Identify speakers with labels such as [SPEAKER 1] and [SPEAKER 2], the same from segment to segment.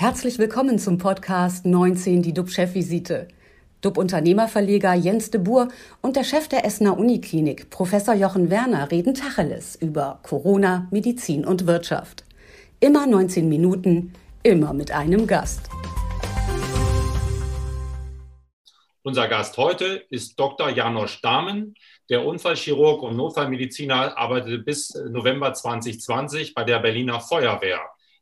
[SPEAKER 1] Herzlich willkommen zum Podcast 19, die DUB-Chefvisite. DUB-Unternehmerverleger Jens de Boer und der Chef der Essener Uniklinik, Professor Jochen Werner, reden Tacheles über Corona, Medizin und Wirtschaft. Immer 19 Minuten, immer mit einem Gast.
[SPEAKER 2] Unser Gast heute ist Dr. Janosch Dahmen. Der Unfallchirurg und Notfallmediziner arbeitete bis November 2020 bei der Berliner Feuerwehr.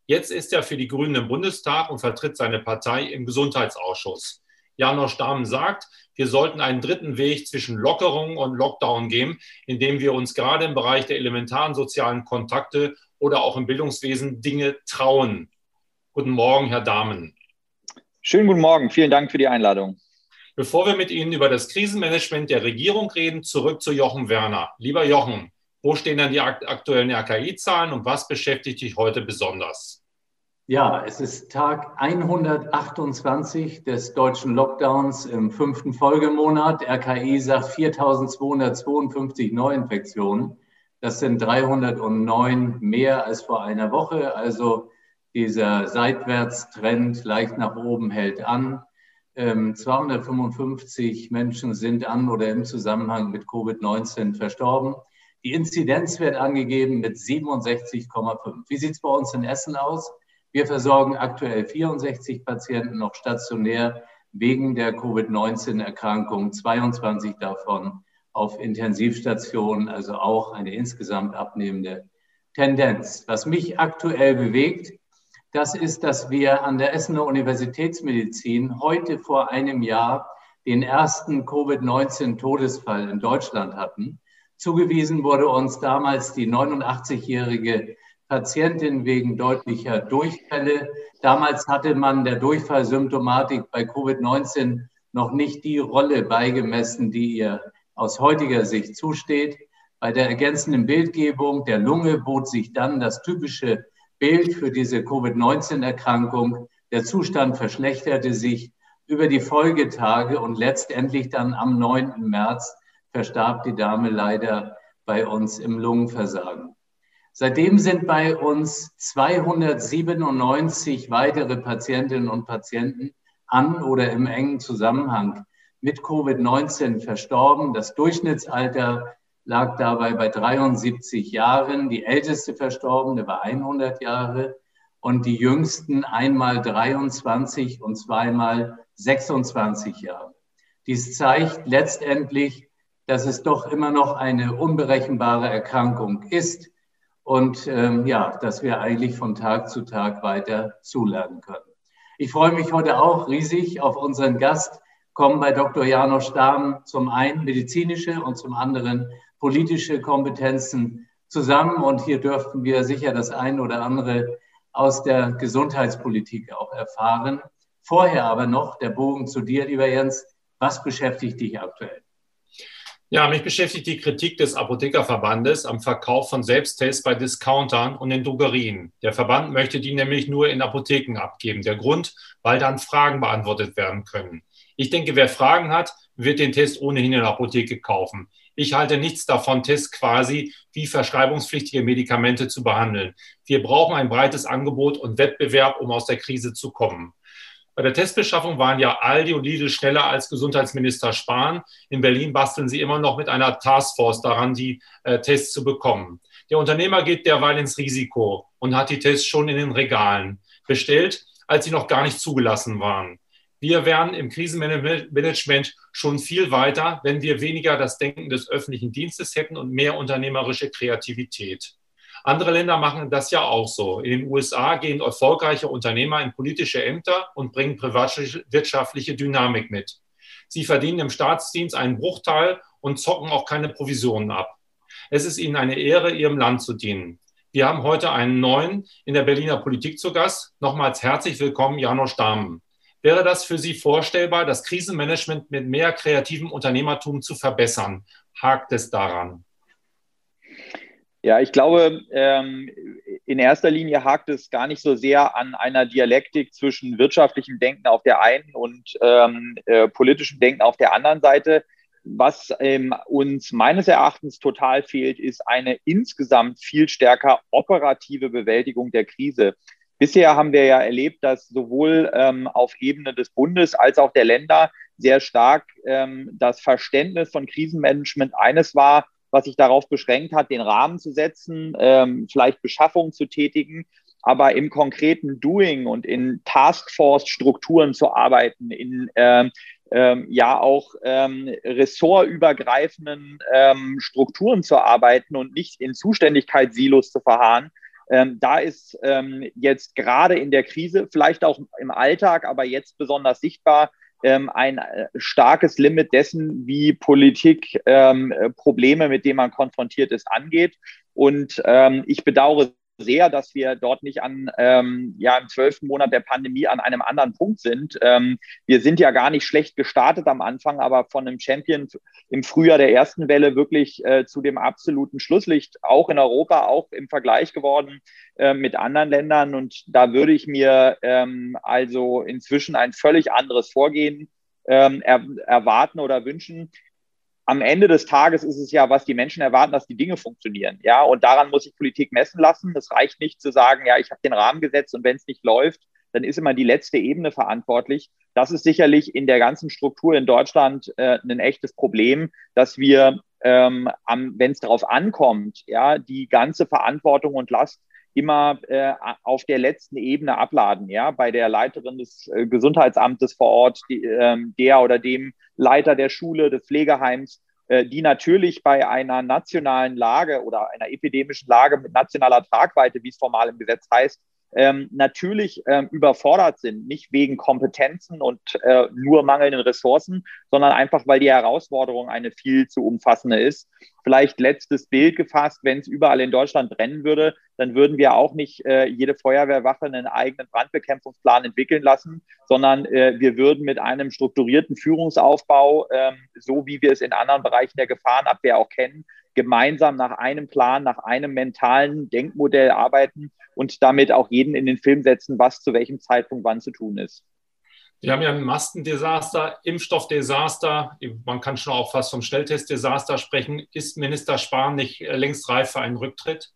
[SPEAKER 2] Jetzt ist er für die Grünen im Bundestag und vertritt seine Partei im Gesundheitsausschuss. Janosch Dahmen sagt, wir sollten einen dritten Weg zwischen Lockerung und Lockdown gehen, indem wir uns gerade im Bereich der elementaren sozialen Kontakte oder auch im Bildungswesen Dinge trauen. Guten Morgen, Herr Dahmen.
[SPEAKER 3] Schönen guten Morgen. Vielen Dank für die Einladung.
[SPEAKER 2] Bevor wir mit Ihnen über das Krisenmanagement der Regierung reden, zurück zu Jochen Werner. Lieber Jochen, wo stehen dann die aktuellen RKI-Zahlen und was beschäftigt dich heute besonders?
[SPEAKER 4] Ja, es ist Tag 128 des deutschen Lockdowns im fünften Folgemonat. RKI sagt 4252 Neuinfektionen. Das sind 309 mehr als vor einer Woche. Also dieser Seitwärtstrend leicht nach oben hält an. 255 ähm, Menschen sind an oder im Zusammenhang mit Covid-19 verstorben. Die Inzidenz wird angegeben mit 67,5. Wie sieht es bei uns in Essen aus? Wir versorgen aktuell 64 Patienten noch stationär wegen der Covid-19-Erkrankung, 22 davon auf Intensivstationen, also auch eine insgesamt abnehmende Tendenz. Was mich aktuell bewegt, das ist, dass wir an der Essener Universitätsmedizin heute vor einem Jahr den ersten Covid-19-Todesfall in Deutschland hatten. Zugewiesen wurde uns damals die 89-jährige Patientin wegen deutlicher Durchfälle. Damals hatte man der Durchfallsymptomatik bei Covid-19 noch nicht die Rolle beigemessen, die ihr aus heutiger Sicht zusteht. Bei der ergänzenden Bildgebung der Lunge bot sich dann das typische Bild für diese Covid-19-Erkrankung. Der Zustand verschlechterte sich über die Folgetage und letztendlich dann am 9. März verstarb die Dame leider bei uns im Lungenversagen. Seitdem sind bei uns 297 weitere Patientinnen und Patienten an oder im engen Zusammenhang mit Covid-19 verstorben. Das Durchschnittsalter lag dabei bei 73 Jahren. Die älteste Verstorbene war 100 Jahre und die jüngsten einmal 23 und zweimal 26 Jahre. Dies zeigt letztendlich, dass es doch immer noch eine unberechenbare Erkrankung ist und ähm, ja, dass wir eigentlich von Tag zu Tag weiter zulernen können. Ich freue mich heute auch riesig auf unseren Gast, kommen bei Dr. Janosch Dahm zum einen medizinische und zum anderen politische Kompetenzen zusammen. Und hier dürften wir sicher das eine oder andere aus der Gesundheitspolitik auch erfahren. Vorher aber noch der Bogen zu dir, lieber Jens. Was beschäftigt dich aktuell?
[SPEAKER 2] Ja, mich beschäftigt die Kritik des Apothekerverbandes am Verkauf von Selbsttests bei Discountern und in Drogerien. Der Verband möchte die nämlich nur in Apotheken abgeben. Der Grund, weil dann Fragen beantwortet werden können. Ich denke, wer Fragen hat, wird den Test ohnehin in der Apotheke kaufen. Ich halte nichts davon, Tests quasi wie verschreibungspflichtige Medikamente zu behandeln. Wir brauchen ein breites Angebot und Wettbewerb, um aus der Krise zu kommen. Bei der Testbeschaffung waren ja Aldi und Lidl schneller als Gesundheitsminister Spahn. In Berlin basteln sie immer noch mit einer Taskforce daran, die äh, Tests zu bekommen. Der Unternehmer geht derweil ins Risiko und hat die Tests schon in den Regalen bestellt, als sie noch gar nicht zugelassen waren. Wir wären im Krisenmanagement schon viel weiter, wenn wir weniger das Denken des öffentlichen Dienstes hätten und mehr unternehmerische Kreativität. Andere Länder machen das ja auch so. In den USA gehen erfolgreiche Unternehmer in politische Ämter und bringen privatwirtschaftliche Dynamik mit. Sie verdienen im Staatsdienst einen Bruchteil und zocken auch keine Provisionen ab. Es ist ihnen eine Ehre, ihrem Land zu dienen. Wir haben heute einen neuen in der Berliner Politik zu Gast. Nochmals herzlich willkommen, Janosch Dahmen. Wäre das für Sie vorstellbar, das Krisenmanagement mit mehr kreativem Unternehmertum zu verbessern? Hakt es daran?
[SPEAKER 3] Ja, ich glaube, ähm, in erster Linie hakt es gar nicht so sehr an einer Dialektik zwischen wirtschaftlichem Denken auf der einen und ähm, äh, politischem Denken auf der anderen Seite. Was ähm, uns meines Erachtens total fehlt, ist eine insgesamt viel stärker operative Bewältigung der Krise. Bisher haben wir ja erlebt, dass sowohl ähm, auf Ebene des Bundes als auch der Länder sehr stark ähm, das Verständnis von Krisenmanagement eines war, was sich darauf beschränkt hat, den Rahmen zu setzen, ähm, vielleicht Beschaffungen zu tätigen, aber im konkreten Doing und in Taskforce-Strukturen zu arbeiten, in ähm, ähm, ja auch ähm, ressortübergreifenden ähm, Strukturen zu arbeiten und nicht in Zuständigkeitssilos zu verharren. Ähm, da ist ähm, jetzt gerade in der Krise, vielleicht auch im Alltag, aber jetzt besonders sichtbar, ähm, ein äh, starkes Limit dessen, wie Politik ähm, Probleme, mit denen man konfrontiert ist, angeht. Und ähm, ich bedauere sehr, dass wir dort nicht an, ähm, ja, im zwölften Monat der Pandemie an einem anderen Punkt sind. Ähm, wir sind ja gar nicht schlecht gestartet am Anfang, aber von einem Champion im Frühjahr der ersten Welle wirklich äh, zu dem absoluten Schlusslicht, auch in Europa, auch im Vergleich geworden äh, mit anderen Ländern. Und da würde ich mir ähm, also inzwischen ein völlig anderes Vorgehen ähm, er, erwarten oder wünschen am Ende des Tages ist es ja, was die Menschen erwarten, dass die Dinge funktionieren. Ja, und daran muss sich Politik messen lassen. Es reicht nicht zu sagen, ja, ich habe den Rahmen gesetzt und wenn es nicht läuft, dann ist immer die letzte Ebene verantwortlich. Das ist sicherlich in der ganzen Struktur in Deutschland äh, ein echtes Problem, dass wir, ähm, wenn es darauf ankommt, ja, die ganze Verantwortung und Last immer äh, auf der letzten Ebene abladen, ja, bei der Leiterin des äh, Gesundheitsamtes vor Ort, die, äh, der oder dem Leiter der Schule, des Pflegeheims, äh, die natürlich bei einer nationalen Lage oder einer epidemischen Lage mit nationaler Tragweite, wie es formal im Gesetz heißt, ähm, natürlich ähm, überfordert sind, nicht wegen Kompetenzen und äh, nur mangelnden Ressourcen, sondern einfach, weil die Herausforderung eine viel zu umfassende ist. Vielleicht letztes Bild gefasst, wenn es überall in Deutschland brennen würde, dann würden wir auch nicht äh, jede Feuerwehrwache einen eigenen Brandbekämpfungsplan entwickeln lassen, sondern äh, wir würden mit einem strukturierten Führungsaufbau, ähm, so wie wir es in anderen Bereichen der Gefahrenabwehr auch kennen, gemeinsam nach einem Plan, nach einem mentalen Denkmodell arbeiten und damit auch jeden in den Film setzen, was zu welchem Zeitpunkt wann zu tun ist.
[SPEAKER 2] Wir haben ja ein Mastendesaster, Impfstoffdesaster. Man kann schon auch fast vom Schnelltestdesaster sprechen. Ist Minister Spahn nicht längst reif für einen Rücktritt?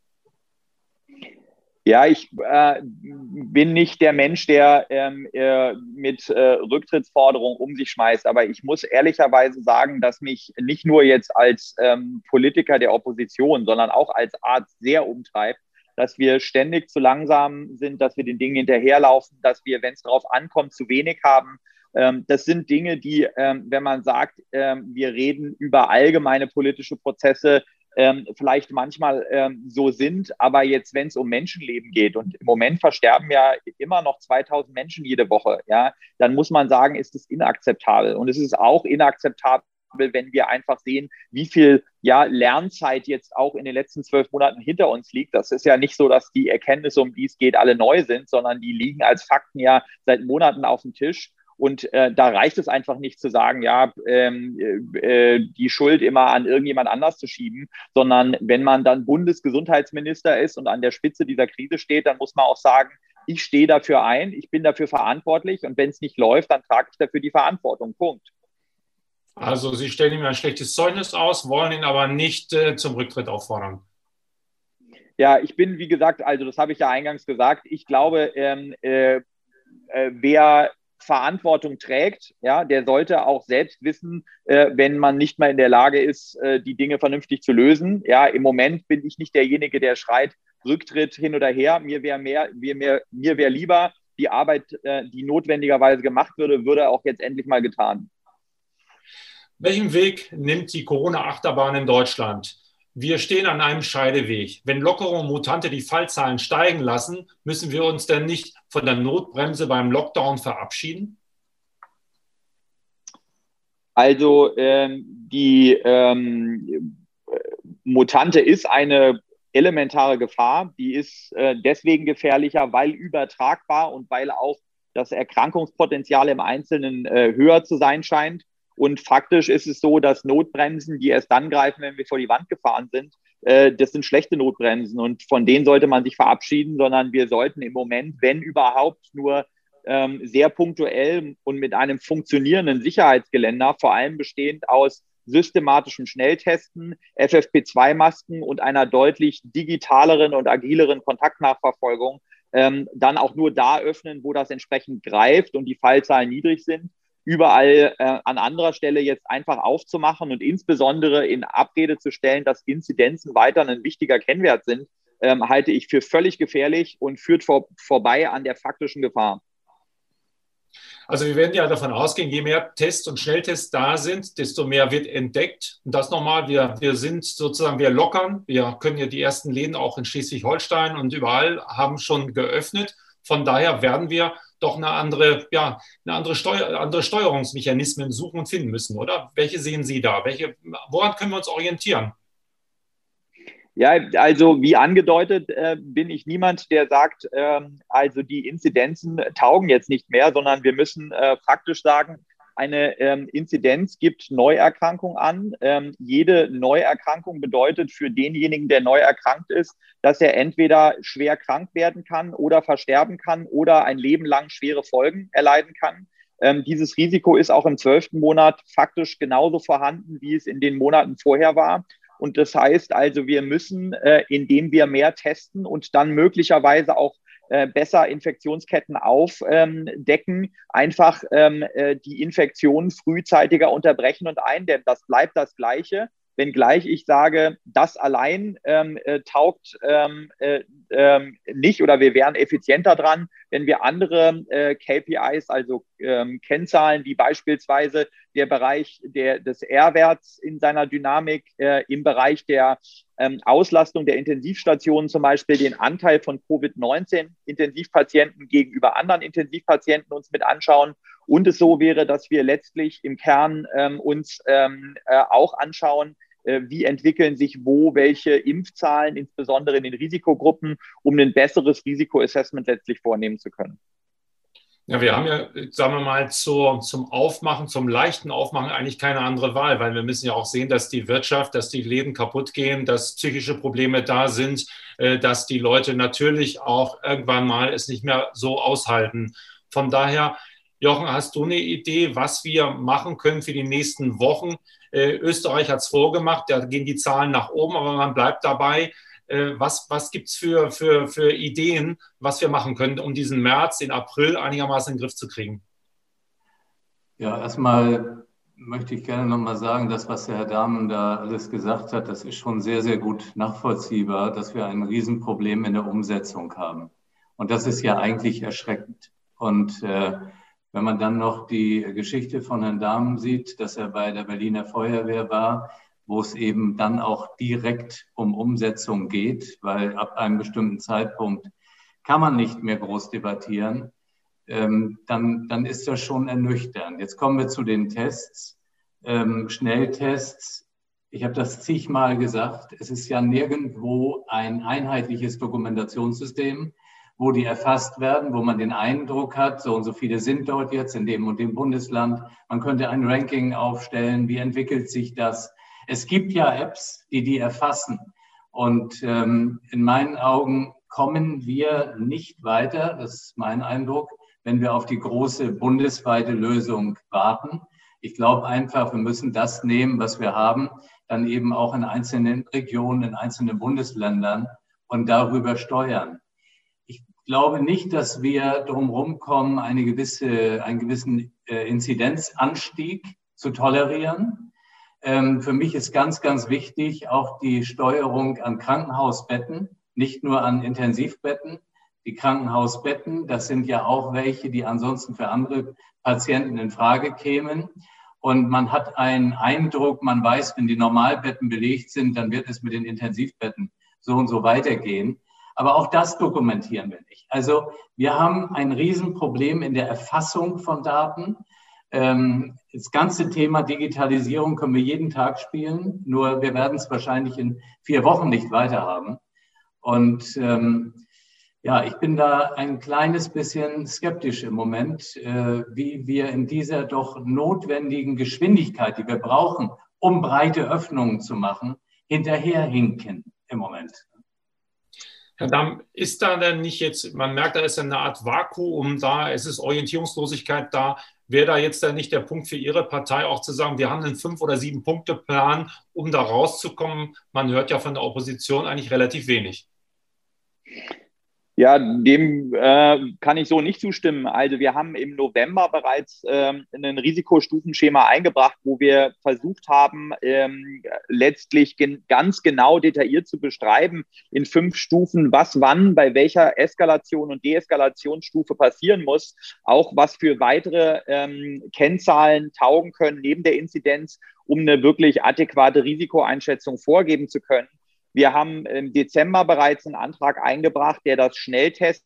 [SPEAKER 3] Ja, ich äh, bin nicht der Mensch, der ähm, äh, mit äh, Rücktrittsforderungen um sich schmeißt, aber ich muss ehrlicherweise sagen, dass mich nicht nur jetzt als ähm, Politiker der Opposition, sondern auch als Arzt sehr umtreibt, dass wir ständig zu langsam sind, dass wir den Dingen hinterherlaufen, dass wir, wenn es darauf ankommt, zu wenig haben. Ähm, das sind Dinge, die, ähm, wenn man sagt, ähm, wir reden über allgemeine politische Prozesse, ähm, vielleicht manchmal ähm, so sind, aber jetzt, wenn es um Menschenleben geht und im Moment versterben ja immer noch 2000 Menschen jede Woche, ja, dann muss man sagen, ist es inakzeptabel. Und es ist auch inakzeptabel, wenn wir einfach sehen, wie viel ja, Lernzeit jetzt auch in den letzten zwölf Monaten hinter uns liegt. Das ist ja nicht so, dass die Erkenntnisse, um die es geht, alle neu sind, sondern die liegen als Fakten ja seit Monaten auf dem Tisch. Und äh, da reicht es einfach nicht zu sagen, ja, ähm, äh, die Schuld immer an irgendjemand anders zu schieben, sondern wenn man dann Bundesgesundheitsminister ist und an der Spitze dieser Krise steht, dann muss man auch sagen, ich stehe dafür ein, ich bin dafür verantwortlich und wenn es nicht läuft, dann trage ich dafür die Verantwortung. Punkt.
[SPEAKER 2] Also Sie stellen ihm ein schlechtes Zeugnis aus, wollen ihn aber nicht äh, zum Rücktritt auffordern.
[SPEAKER 3] Ja, ich bin, wie gesagt, also das habe ich ja eingangs gesagt, ich glaube, ähm, äh, äh, wer Verantwortung trägt, ja, der sollte auch selbst wissen, äh, wenn man nicht mehr in der Lage ist, äh, die Dinge vernünftig zu lösen. Ja, im Moment bin ich nicht derjenige, der schreit, Rücktritt hin oder her. Mir wäre mehr, mir, mehr, mir wäre lieber, die Arbeit, äh, die notwendigerweise gemacht würde, würde auch jetzt endlich mal getan.
[SPEAKER 2] Welchen Weg nimmt die Corona-Achterbahn in Deutschland? Wir stehen an einem Scheideweg. Wenn Lockerungen Mutante die Fallzahlen steigen lassen, müssen wir uns denn nicht von der Notbremse beim Lockdown verabschieden?
[SPEAKER 3] Also ähm, die ähm, Mutante ist eine elementare Gefahr. Die ist äh, deswegen gefährlicher, weil übertragbar und weil auch das Erkrankungspotenzial im Einzelnen äh, höher zu sein scheint. Und faktisch ist es so, dass Notbremsen, die erst dann greifen, wenn wir vor die Wand gefahren sind, äh, das sind schlechte Notbremsen und von denen sollte man sich verabschieden, sondern wir sollten im Moment, wenn überhaupt, nur ähm, sehr punktuell und mit einem funktionierenden Sicherheitsgeländer, vor allem bestehend aus systematischem Schnelltesten, FFP2-Masken und einer deutlich digitaleren und agileren Kontaktnachverfolgung ähm, dann auch nur da öffnen, wo das entsprechend greift und die Fallzahlen niedrig sind. Überall äh, an anderer Stelle jetzt einfach aufzumachen und insbesondere in Abrede zu stellen, dass Inzidenzen weiter ein wichtiger Kennwert sind, ähm, halte ich für völlig gefährlich und führt vor, vorbei an der faktischen Gefahr.
[SPEAKER 2] Also wir werden ja davon ausgehen, je mehr Tests und Schnelltests da sind, desto mehr wird entdeckt. Und das nochmal, wir, wir sind sozusagen, wir lockern. Wir können ja die ersten Läden auch in Schleswig-Holstein und überall haben schon geöffnet. Von daher werden wir doch eine andere, ja, eine andere, Steuer, andere Steuerungsmechanismen suchen und finden müssen, oder? Welche sehen Sie da? Welche, woran können wir uns orientieren?
[SPEAKER 3] Ja, also wie angedeutet äh, bin ich niemand, der sagt, äh, also die Inzidenzen taugen jetzt nicht mehr, sondern wir müssen äh, faktisch sagen, eine ähm, Inzidenz gibt Neuerkrankung an. Ähm, jede Neuerkrankung bedeutet für denjenigen, der neu erkrankt ist, dass er entweder schwer krank werden kann oder versterben kann oder ein Leben lang schwere Folgen erleiden kann. Ähm, dieses Risiko ist auch im zwölften Monat faktisch genauso vorhanden, wie es in den Monaten vorher war. Und das heißt also, wir müssen, äh, indem wir mehr testen und dann möglicherweise auch äh, besser Infektionsketten aufdecken, einfach ähm, äh, die Infektionen frühzeitiger unterbrechen und eindämmen. Das bleibt das Gleiche wenngleich ich sage, das allein ähm, äh, taugt ähm, äh, ähm, nicht oder wir wären effizienter dran, wenn wir andere äh, KPIs, also ähm, Kennzahlen, wie beispielsweise der Bereich der, des R-Werts in seiner Dynamik, im Bereich der ähm, Auslastung der Intensivstationen zum Beispiel den Anteil von Covid-19-Intensivpatienten gegenüber anderen Intensivpatienten uns mit anschauen und es so wäre, dass wir letztlich im Kern ähm, uns ähm, äh, auch anschauen, äh, wie entwickeln sich wo welche Impfzahlen, insbesondere in den Risikogruppen, um ein besseres Risikoassessment letztlich vornehmen zu können.
[SPEAKER 2] Ja, wir haben ja, sagen wir mal, zur, zum Aufmachen, zum leichten Aufmachen eigentlich keine andere Wahl, weil wir müssen ja auch sehen, dass die Wirtschaft, dass die Läden kaputt gehen, dass psychische Probleme da sind, äh, dass die Leute natürlich auch irgendwann mal es nicht mehr so aushalten. Von daher, Jochen, hast du eine Idee, was wir machen können für die nächsten Wochen? Äh, Österreich hat es vorgemacht, da gehen die Zahlen nach oben, aber man bleibt dabei. Äh, was was gibt es für, für, für Ideen, was wir machen können, um diesen März, den April einigermaßen in den Griff zu kriegen?
[SPEAKER 4] Ja, erstmal möchte ich gerne nochmal sagen, das, was der Herr Dahmen da alles gesagt hat, das ist schon sehr, sehr gut nachvollziehbar, dass wir ein Riesenproblem in der Umsetzung haben. Und das ist ja eigentlich erschreckend. Und äh, wenn man dann noch die Geschichte von Herrn Dahmen sieht, dass er bei der Berliner Feuerwehr war, wo es eben dann auch direkt um Umsetzung geht, weil ab einem bestimmten Zeitpunkt kann man nicht mehr groß debattieren, ähm, dann, dann ist das schon ernüchternd. Jetzt kommen wir zu den Tests, ähm, Schnelltests. Ich habe das zigmal gesagt, es ist ja nirgendwo ein einheitliches Dokumentationssystem wo die erfasst werden, wo man den Eindruck hat, so und so viele sind dort jetzt in dem und dem Bundesland. Man könnte ein Ranking aufstellen, wie entwickelt sich das. Es gibt ja Apps, die die erfassen. Und ähm, in meinen Augen kommen wir nicht weiter, das ist mein Eindruck, wenn wir auf die große bundesweite Lösung warten. Ich glaube einfach, wir müssen das nehmen, was wir haben, dann eben auch in einzelnen Regionen, in einzelnen Bundesländern und darüber steuern glaube nicht, dass wir drumherum kommen, eine gewisse, einen gewissen äh, Inzidenzanstieg zu tolerieren. Ähm, für mich ist ganz, ganz wichtig auch die Steuerung an Krankenhausbetten, nicht nur an Intensivbetten. Die Krankenhausbetten, das sind ja auch welche, die ansonsten für andere Patienten in Frage kämen. Und man hat einen Eindruck, man weiß, wenn die Normalbetten belegt sind, dann wird es mit den Intensivbetten so und so weitergehen. Aber auch das dokumentieren wir nicht. Also wir haben ein Riesenproblem in der Erfassung von Daten. Ähm, das ganze Thema Digitalisierung können wir jeden Tag spielen, nur wir werden es wahrscheinlich in vier Wochen nicht weiter haben. Und ähm, ja, ich bin da ein kleines bisschen skeptisch im Moment, äh, wie wir in dieser doch notwendigen Geschwindigkeit, die wir brauchen, um breite Öffnungen zu machen, hinterherhinken im Moment.
[SPEAKER 2] Herr Damm, ist da denn nicht jetzt, man merkt, da ist eine Art Vakuum da, es ist Orientierungslosigkeit da. Wäre da jetzt dann nicht der Punkt für Ihre Partei auch zu sagen, wir haben einen Fünf- oder Sieben-Punkte-Plan, um da rauszukommen? Man hört ja von der Opposition eigentlich relativ wenig.
[SPEAKER 3] Ja, dem äh, kann ich so nicht zustimmen. Also wir haben im November bereits ähm, ein Risikostufenschema eingebracht, wo wir versucht haben, ähm, letztlich gen ganz genau detailliert zu beschreiben in fünf Stufen, was wann bei welcher Eskalation und Deeskalationsstufe passieren muss, auch was für weitere ähm, Kennzahlen taugen können neben der Inzidenz, um eine wirklich adäquate Risikoeinschätzung vorgeben zu können. Wir haben im Dezember bereits einen Antrag eingebracht, der das Schnelltesten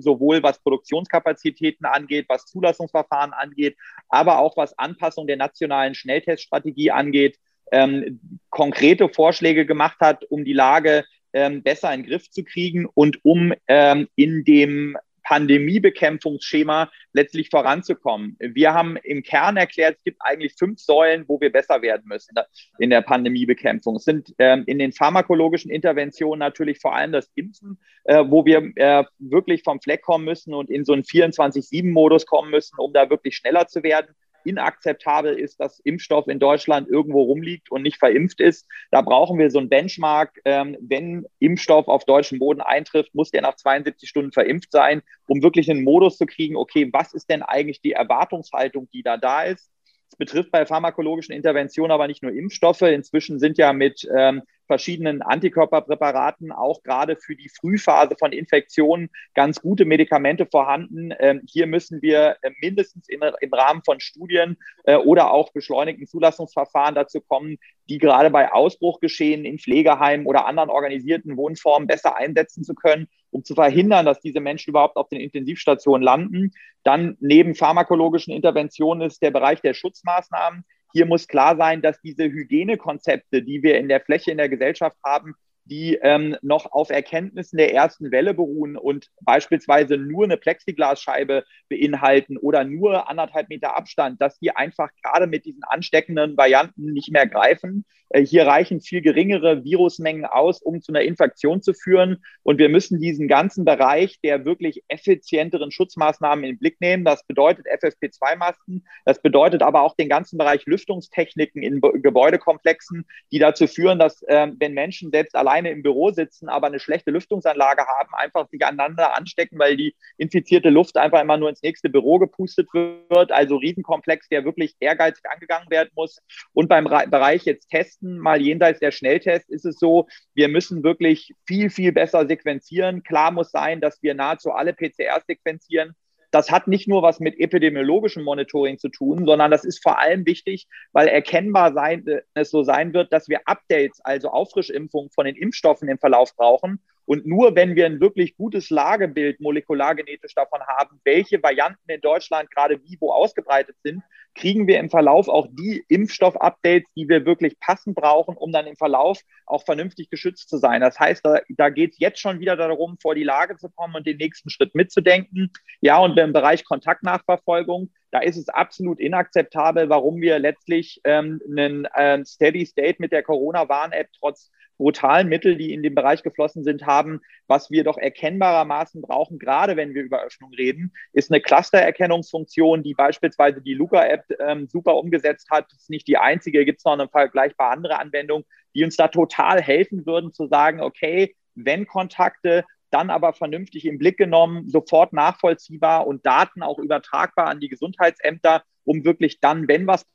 [SPEAKER 3] sowohl was Produktionskapazitäten angeht, was Zulassungsverfahren angeht, aber auch was Anpassung der nationalen Schnellteststrategie angeht, ähm, konkrete Vorschläge gemacht hat, um die Lage ähm, besser in den Griff zu kriegen und um ähm, in dem Pandemiebekämpfungsschema letztlich voranzukommen. Wir haben im Kern erklärt, es gibt eigentlich fünf Säulen, wo wir besser werden müssen in der Pandemiebekämpfung. Es sind ähm, in den pharmakologischen Interventionen natürlich vor allem das Impfen, äh, wo wir äh, wirklich vom Fleck kommen müssen und in so einen 24-7-Modus kommen müssen, um da wirklich schneller zu werden inakzeptabel ist, dass Impfstoff in Deutschland irgendwo rumliegt und nicht verimpft ist. Da brauchen wir so ein Benchmark. Ähm, wenn Impfstoff auf deutschem Boden eintrifft, muss der nach 72 Stunden verimpft sein, um wirklich einen Modus zu kriegen, okay, was ist denn eigentlich die Erwartungshaltung, die da da ist? Es betrifft bei pharmakologischen Interventionen aber nicht nur Impfstoffe. Inzwischen sind ja mit ähm, verschiedenen Antikörperpräparaten auch gerade für die Frühphase von Infektionen ganz gute Medikamente vorhanden. Ähm, hier müssen wir äh, mindestens in, im Rahmen von Studien äh, oder auch beschleunigten Zulassungsverfahren dazu kommen, die gerade bei Ausbruchgeschehen in Pflegeheimen oder anderen organisierten Wohnformen besser einsetzen zu können, um zu verhindern, dass diese Menschen überhaupt auf den Intensivstationen landen. Dann neben pharmakologischen Interventionen ist der Bereich der Schutzmaßnahmen. Hier muss klar sein, dass diese Hygienekonzepte, die wir in der Fläche in der Gesellschaft haben, die ähm, noch auf Erkenntnissen der ersten Welle beruhen und beispielsweise nur eine Plexiglasscheibe beinhalten oder nur anderthalb Meter Abstand, dass die einfach gerade mit diesen ansteckenden Varianten nicht mehr greifen. Äh, hier reichen viel geringere Virusmengen aus, um zu einer Infektion zu führen. Und wir müssen diesen ganzen Bereich der wirklich effizienteren Schutzmaßnahmen in den Blick nehmen. Das bedeutet FFP2-Masken. Das bedeutet aber auch den ganzen Bereich Lüftungstechniken in Gebäudekomplexen, die dazu führen, dass äh, wenn Menschen selbst alleine im Büro sitzen, aber eine schlechte Lüftungsanlage haben, einfach sich aneinander anstecken, weil die infizierte Luft einfach immer nur ins nächste Büro gepustet wird. Also Riesenkomplex, der wirklich ehrgeizig angegangen werden muss. Und beim Bereich jetzt testen, mal jenseits der Schnelltests, ist es so, wir müssen wirklich viel, viel besser sequenzieren. Klar muss sein, dass wir nahezu alle PCR sequenzieren. Das hat nicht nur was mit epidemiologischem Monitoring zu tun, sondern das ist vor allem wichtig, weil erkennbar sein, es so sein wird, dass wir Updates, also Auffrischimpfungen von den Impfstoffen im Verlauf brauchen und nur wenn wir ein wirklich gutes Lagebild molekulargenetisch davon haben, welche Varianten in Deutschland gerade wie wo ausgebreitet sind, kriegen wir im Verlauf auch die Impfstoff-Updates, die wir wirklich passend brauchen, um dann im Verlauf auch vernünftig geschützt zu sein. Das heißt, da, da geht es jetzt schon wieder darum, vor die Lage zu kommen und den nächsten Schritt mitzudenken. Ja, und im Bereich Kontaktnachverfolgung, da ist es absolut inakzeptabel, warum wir letztlich ähm, einen äh, Steady State mit der Corona-Warn-App trotz brutalen Mittel, die in den Bereich geflossen sind, haben. Was wir doch erkennbarermaßen brauchen, gerade wenn wir über Öffnung reden, ist eine Clustererkennungsfunktion, die beispielsweise die Luca-App ähm, super umgesetzt hat. Das ist nicht die einzige, gibt es noch eine vergleichbar andere Anwendung, die uns da total helfen würden zu sagen, okay, wenn Kontakte dann aber vernünftig im Blick genommen, sofort nachvollziehbar und Daten auch übertragbar an die Gesundheitsämter, um wirklich dann, wenn was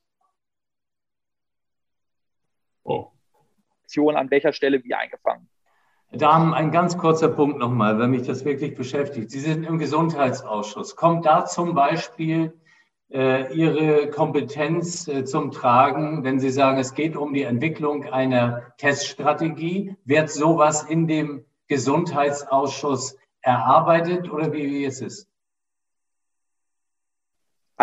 [SPEAKER 3] oh. Aktion an welcher Stelle wie eingefangen.
[SPEAKER 4] Damen, ein ganz kurzer Punkt nochmal, wenn mich das wirklich beschäftigt. Sie sind im Gesundheitsausschuss. Kommt da zum Beispiel äh, Ihre Kompetenz äh, zum Tragen, wenn Sie sagen, es geht um die Entwicklung einer Teststrategie? Wird sowas in dem Gesundheitsausschuss erarbeitet oder wie, wie ist es?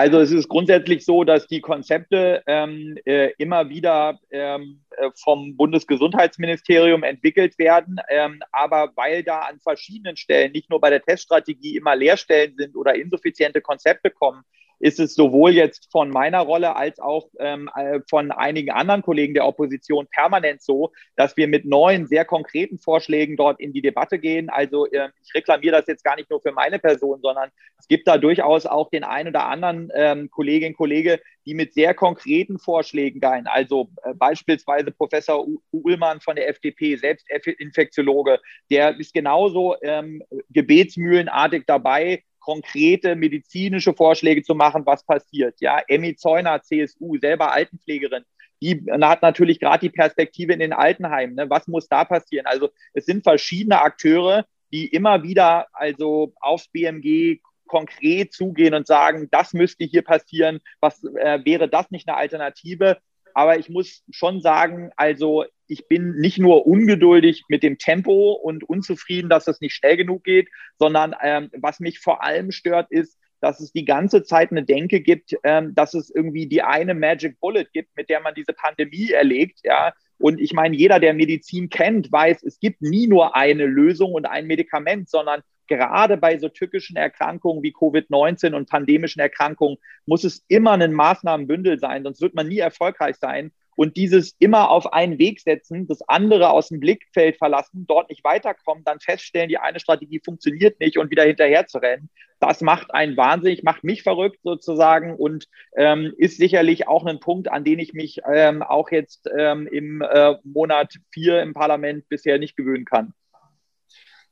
[SPEAKER 3] Also es ist grundsätzlich so, dass die Konzepte ähm, äh, immer wieder ähm, äh, vom Bundesgesundheitsministerium entwickelt werden. Ähm, aber weil da an verschiedenen Stellen, nicht nur bei der Teststrategie, immer Leerstellen sind oder insuffiziente Konzepte kommen, ist es sowohl jetzt von meiner Rolle als auch ähm, äh, von einigen anderen Kollegen der Opposition permanent so, dass wir mit neuen, sehr konkreten Vorschlägen dort in die Debatte gehen. Also äh, ich reklamiere das jetzt gar nicht nur für meine Person, sondern es gibt da durchaus auch den einen oder anderen ähm, Kolleginnen und Kollege, die mit sehr konkreten Vorschlägen gehen. Also äh, beispielsweise Professor Uhlmann von der FDP, selbst Infektiologe, der ist genauso ähm, gebetsmühlenartig dabei, konkrete medizinische Vorschläge zu machen, was passiert. Ja, Emmy Zeuner, CSU, selber Altenpflegerin, die hat natürlich gerade die Perspektive in den Altenheimen. Ne? Was muss da passieren? Also es sind verschiedene Akteure, die immer wieder also aufs BMG konkret zugehen und sagen, das müsste hier passieren, was äh, wäre das nicht eine Alternative? Aber ich muss schon sagen, also ich bin nicht nur ungeduldig mit dem Tempo und unzufrieden, dass es nicht schnell genug geht, sondern ähm, was mich vor allem stört, ist, dass es die ganze Zeit eine Denke gibt, ähm, dass es irgendwie die eine Magic Bullet gibt, mit der man diese Pandemie erlegt, ja. Und ich meine, jeder, der Medizin kennt, weiß, es gibt nie nur eine Lösung und ein Medikament, sondern gerade bei so tückischen Erkrankungen wie Covid-19 und pandemischen Erkrankungen muss es immer ein Maßnahmenbündel sein, sonst wird man nie erfolgreich sein. Und dieses immer auf einen Weg setzen, das andere aus dem Blickfeld verlassen, dort nicht weiterkommen, dann feststellen, die eine Strategie funktioniert nicht und wieder hinterher zu rennen, das macht einen wahnsinnig, macht mich verrückt sozusagen und ähm, ist sicherlich auch ein Punkt, an den ich mich ähm, auch jetzt ähm, im äh, Monat vier im Parlament bisher nicht gewöhnen kann.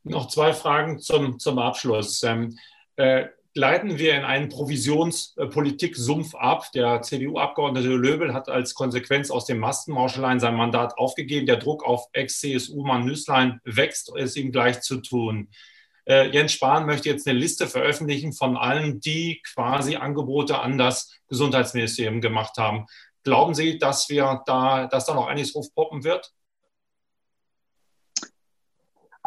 [SPEAKER 2] Noch zwei Fragen zum, zum Abschluss. Ähm, äh, leiten wir in einen Provisionspolitik-Sumpf ab. Der CDU-Abgeordnete Löbel hat als Konsequenz aus dem Mastenmauscheleien sein Mandat aufgegeben. Der Druck auf Ex-CSU-Mann Nüßlein wächst, es ihm gleich zu tun. Äh, Jens Spahn möchte jetzt eine Liste veröffentlichen von allen, die quasi Angebote an das Gesundheitsministerium gemacht haben. Glauben Sie, dass wir da, dass da noch einiges aufpoppen wird?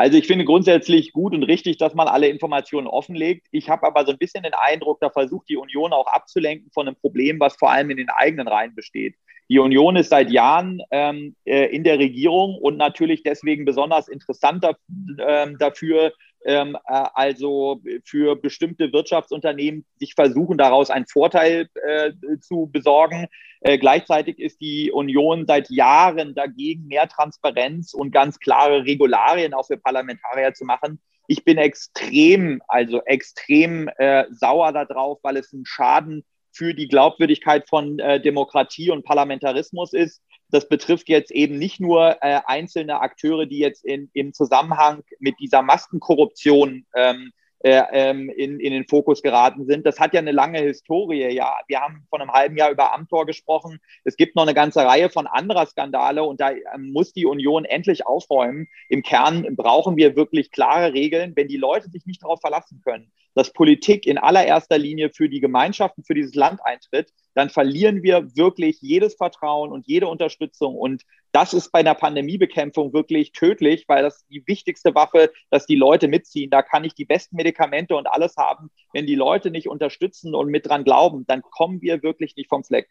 [SPEAKER 3] Also ich finde grundsätzlich gut und richtig, dass man alle Informationen offenlegt. Ich habe aber so ein bisschen den Eindruck, da versucht die Union auch abzulenken von einem Problem, was vor allem in den eigenen Reihen besteht. Die Union ist seit Jahren ähm, äh, in der Regierung und natürlich deswegen besonders interessant da, äh, dafür, ähm, äh, also für bestimmte Wirtschaftsunternehmen sich versuchen, daraus einen Vorteil äh, zu besorgen. Äh, gleichzeitig ist die Union seit Jahren dagegen, mehr Transparenz und ganz klare Regularien auch für Parlamentarier zu machen. Ich bin extrem, also extrem äh, sauer darauf, weil es ein Schaden für die Glaubwürdigkeit von äh, Demokratie und Parlamentarismus ist. Das betrifft jetzt eben nicht nur äh, einzelne Akteure, die jetzt in, im Zusammenhang mit dieser Maskenkorruption ähm, äh, ähm, in, in den Fokus geraten sind. Das hat ja eine lange Historie. Ja, wir haben vor einem halben Jahr über Amtor gesprochen. Es gibt noch eine ganze Reihe von anderer Skandale und da ähm, muss die Union endlich aufräumen. Im Kern brauchen wir wirklich klare Regeln, wenn die Leute sich nicht darauf verlassen können, dass Politik in allererster Linie für die Gemeinschaften, für dieses Land eintritt, dann verlieren wir wirklich jedes Vertrauen und jede Unterstützung. Und das ist bei der Pandemiebekämpfung wirklich tödlich, weil das die wichtigste Waffe, dass die Leute mitziehen. Da kann ich die besten Medikamente und alles haben. Wenn die Leute nicht unterstützen und mit dran glauben, dann kommen wir wirklich nicht vom Fleck.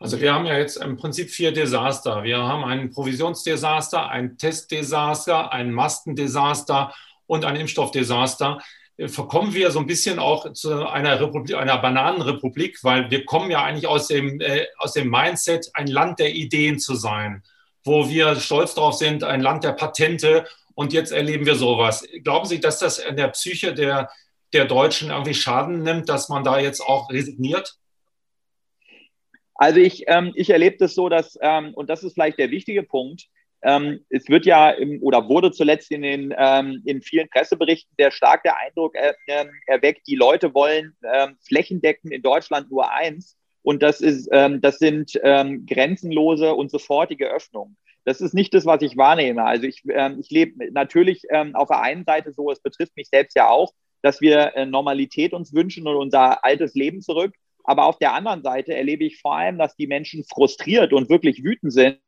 [SPEAKER 2] Also wir haben ja jetzt im Prinzip vier Desaster. Wir haben ein Provisionsdesaster, ein Testdesaster, ein Mastendesaster und ein Impfstoffdesaster verkommen wir so ein bisschen auch zu einer Republik, einer Bananenrepublik, weil wir kommen ja eigentlich aus dem, äh, aus dem Mindset, ein Land der Ideen zu sein, wo wir stolz darauf sind, ein Land der Patente und jetzt erleben wir sowas. Glauben Sie, dass das in der Psyche der, der Deutschen irgendwie Schaden nimmt, dass man da jetzt auch resigniert?
[SPEAKER 3] Also ich, ähm, ich erlebe das so, dass, ähm, und das ist vielleicht der wichtige Punkt, ähm, es wird ja im, oder wurde zuletzt in den ähm, in vielen Presseberichten sehr stark der Eindruck er, äh, erweckt, die Leute wollen ähm, flächendeckend in Deutschland nur eins und das ist ähm, das sind ähm, grenzenlose und sofortige Öffnungen. Das ist nicht das, was ich wahrnehme. Also ich, ähm, ich lebe natürlich auf der einen Seite so, es betrifft mich selbst ja auch, dass wir äh, Normalität uns wünschen und unser altes Leben zurück. Aber auf der anderen Seite erlebe ich vor allem, dass die Menschen frustriert und wirklich wütend sind,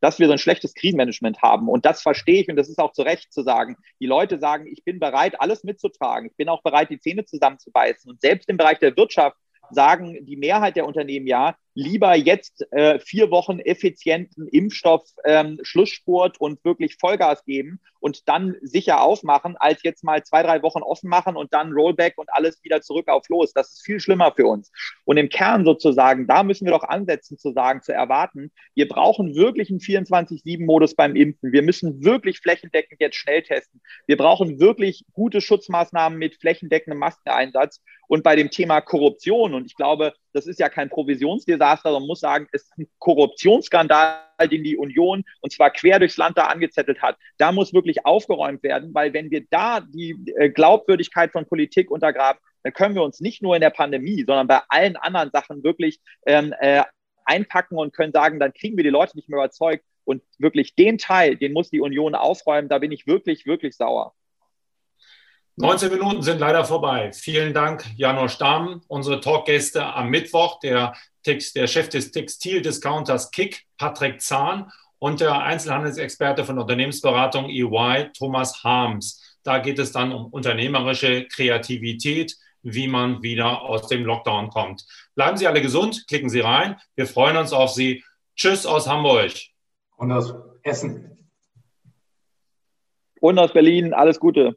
[SPEAKER 3] dass wir so ein schlechtes Krisenmanagement haben. Und das verstehe ich und das ist auch zu Recht zu sagen. Die Leute sagen, ich bin bereit, alles mitzutragen. Ich bin auch bereit, die Zähne zusammenzubeißen. Und selbst im Bereich der Wirtschaft sagen die Mehrheit der Unternehmen ja, lieber jetzt äh, vier Wochen effizienten Impfstoff ähm, Schlussspurt und wirklich Vollgas geben und dann sicher aufmachen, als jetzt mal zwei, drei Wochen offen machen und dann Rollback und alles wieder zurück auf los. Das ist viel schlimmer für uns. Und im Kern sozusagen, da müssen wir doch ansetzen zu sagen, zu erwarten, wir brauchen wirklich einen 24-7-Modus beim Impfen. Wir müssen wirklich flächendeckend jetzt schnell testen. Wir brauchen wirklich gute Schutzmaßnahmen mit flächendeckendem Maskeneinsatz. Und bei dem Thema Korruption, und ich glaube, das ist ja kein Provisionsdesaster, sondern muss sagen, es ist ein Korruptionsskandal, den die Union und zwar quer durchs Land da angezettelt hat. Da muss wirklich aufgeräumt werden, weil wenn wir da die äh, Glaubwürdigkeit von Politik untergraben, dann können wir uns nicht nur in der Pandemie, sondern bei allen anderen Sachen wirklich ähm, äh, einpacken und können sagen, dann kriegen wir die Leute nicht mehr überzeugt. Und wirklich den Teil, den muss die Union aufräumen. Da bin ich wirklich, wirklich sauer.
[SPEAKER 2] 19 Minuten sind leider vorbei. Vielen Dank, Janusz Stamm, unsere Talkgäste am Mittwoch, der, Text, der Chef des Textildiscounters Kick, Patrick Zahn und der Einzelhandelsexperte von Unternehmensberatung EY, Thomas Harms. Da geht es dann um unternehmerische Kreativität, wie man wieder aus dem Lockdown kommt. Bleiben Sie alle gesund, klicken Sie rein. Wir freuen uns auf Sie. Tschüss aus Hamburg.
[SPEAKER 4] Und aus Essen.
[SPEAKER 3] Und aus Berlin. Alles Gute.